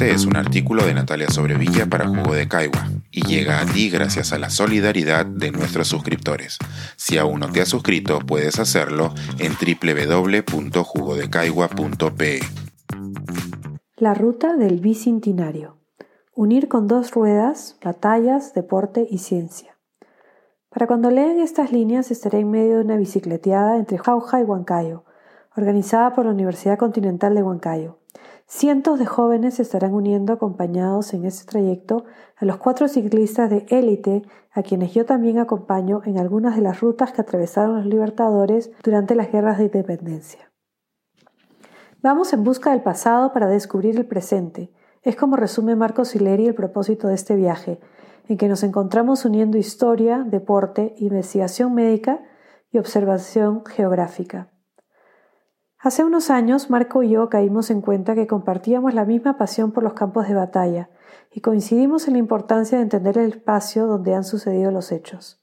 Este es un artículo de Natalia Sobrevilla para Jugo de Caigua y llega a ti gracias a la solidaridad de nuestros suscriptores. Si aún no te has suscrito, puedes hacerlo en www.jugodecaigua.pe. La ruta del bicentenario. Unir con dos ruedas, batallas, deporte y ciencia. Para cuando lean estas líneas estaré en medio de una bicicleteada entre Jauja y Huancayo, organizada por la Universidad Continental de Huancayo. Cientos de jóvenes se estarán uniendo acompañados en este trayecto a los cuatro ciclistas de élite a quienes yo también acompaño en algunas de las rutas que atravesaron los libertadores durante las guerras de independencia. Vamos en busca del pasado para descubrir el presente. Es como resume Marco Sileri el propósito de este viaje, en que nos encontramos uniendo historia, deporte, investigación médica y observación geográfica. Hace unos años, Marco y yo caímos en cuenta que compartíamos la misma pasión por los campos de batalla y coincidimos en la importancia de entender el espacio donde han sucedido los hechos.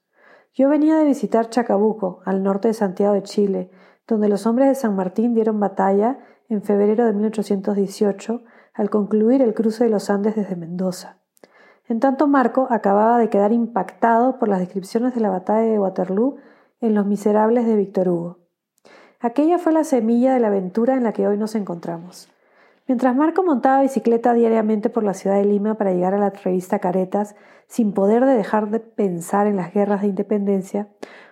Yo venía de visitar Chacabuco, al norte de Santiago de Chile, donde los hombres de San Martín dieron batalla en febrero de 1818 al concluir el cruce de los Andes desde Mendoza. En tanto, Marco acababa de quedar impactado por las descripciones de la batalla de Waterloo en Los Miserables de Víctor Hugo. Aquella fue la semilla de la aventura en la que hoy nos encontramos. Mientras Marco montaba bicicleta diariamente por la ciudad de Lima para llegar a la revista Caretas, sin poder dejar de pensar en las guerras de independencia,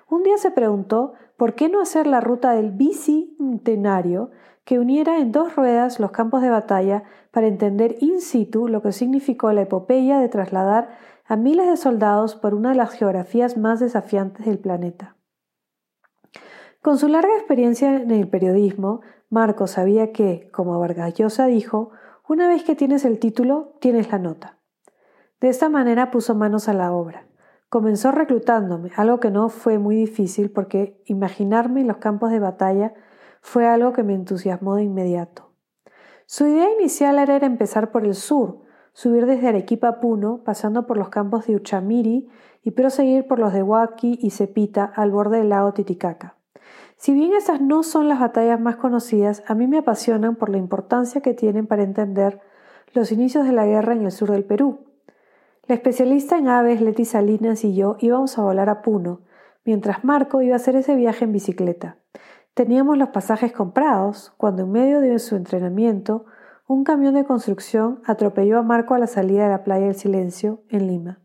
un día se preguntó por qué no hacer la ruta del bicentenario que uniera en dos ruedas los campos de batalla para entender in situ lo que significó la epopeya de trasladar a miles de soldados por una de las geografías más desafiantes del planeta. Con su larga experiencia en el periodismo, Marco sabía que, como Vargas Llosa dijo, una vez que tienes el título, tienes la nota. De esta manera puso manos a la obra. Comenzó reclutándome, algo que no fue muy difícil porque imaginarme en los campos de batalla fue algo que me entusiasmó de inmediato. Su idea inicial era empezar por el sur, subir desde Arequipa a Puno, pasando por los campos de Uchamiri y proseguir por los de Huaki y Cepita al borde del lago Titicaca. Si bien estas no son las batallas más conocidas, a mí me apasionan por la importancia que tienen para entender los inicios de la guerra en el sur del Perú. La especialista en aves Leti Salinas y yo íbamos a volar a Puno, mientras Marco iba a hacer ese viaje en bicicleta. Teníamos los pasajes comprados cuando en medio de su entrenamiento un camión de construcción atropelló a Marco a la salida de la playa del Silencio en Lima.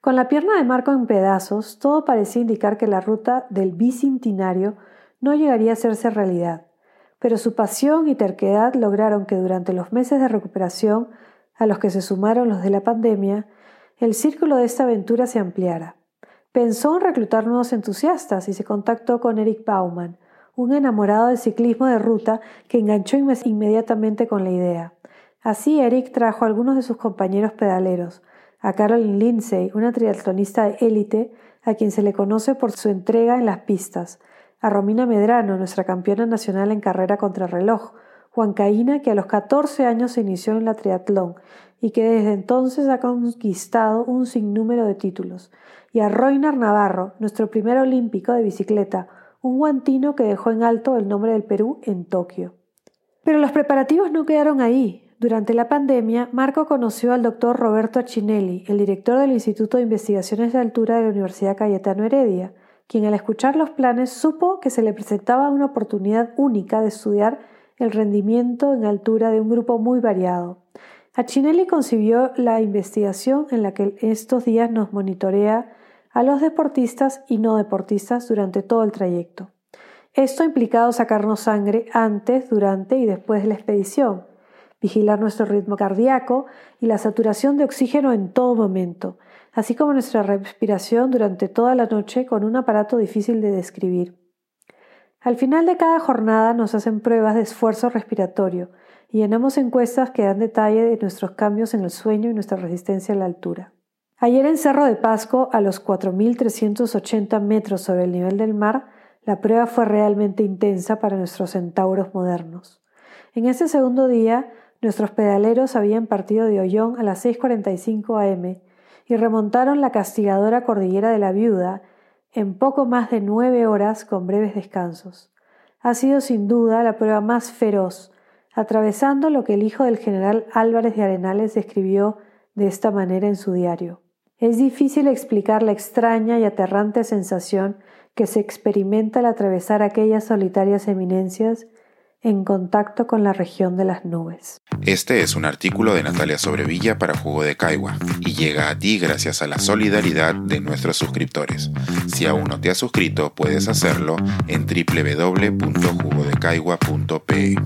Con la pierna de Marco en pedazos, todo parecía indicar que la ruta del bicentenario no llegaría a hacerse realidad, pero su pasión y terquedad lograron que durante los meses de recuperación, a los que se sumaron los de la pandemia, el círculo de esta aventura se ampliara. Pensó en reclutar nuevos entusiastas y se contactó con Eric Bauman, un enamorado del ciclismo de ruta que enganchó inmediatamente con la idea. Así Eric trajo a algunos de sus compañeros pedaleros, a Caroline Lindsay, una triatlonista de élite a quien se le conoce por su entrega en las pistas, a Romina Medrano, nuestra campeona nacional en carrera contra reloj, Juan Caína, que a los 14 años se inició en la triatlón y que desde entonces ha conquistado un sinnúmero de títulos, y a Roinar Navarro, nuestro primer olímpico de bicicleta, un guantino que dejó en alto el nombre del Perú en Tokio. Pero los preparativos no quedaron ahí. Durante la pandemia, Marco conoció al doctor Roberto Achinelli, el director del Instituto de Investigaciones de Altura de la Universidad Cayetano Heredia, quien al escuchar los planes supo que se le presentaba una oportunidad única de estudiar el rendimiento en altura de un grupo muy variado. Achinelli concibió la investigación en la que estos días nos monitorea a los deportistas y no deportistas durante todo el trayecto. Esto ha implicado sacarnos sangre antes, durante y después de la expedición, vigilar nuestro ritmo cardíaco y la saturación de oxígeno en todo momento, así como nuestra respiración durante toda la noche con un aparato difícil de describir. Al final de cada jornada nos hacen pruebas de esfuerzo respiratorio y llenamos encuestas que dan detalle de nuestros cambios en el sueño y nuestra resistencia a la altura. Ayer en Cerro de Pasco, a los 4.380 metros sobre el nivel del mar, la prueba fue realmente intensa para nuestros centauros modernos. En ese segundo día Nuestros pedaleros habían partido de Ollón a las 6.45 am y remontaron la castigadora cordillera de la Viuda en poco más de nueve horas con breves descansos. Ha sido sin duda la prueba más feroz, atravesando lo que el hijo del general Álvarez de Arenales describió de esta manera en su diario. Es difícil explicar la extraña y aterrante sensación que se experimenta al atravesar aquellas solitarias eminencias en contacto con la región de las nubes. Este es un artículo de Natalia Sobrevilla para Jugo de Caigua y llega a ti gracias a la solidaridad de nuestros suscriptores. Si aún no te has suscrito, puedes hacerlo en www.jugodecaigua.pe.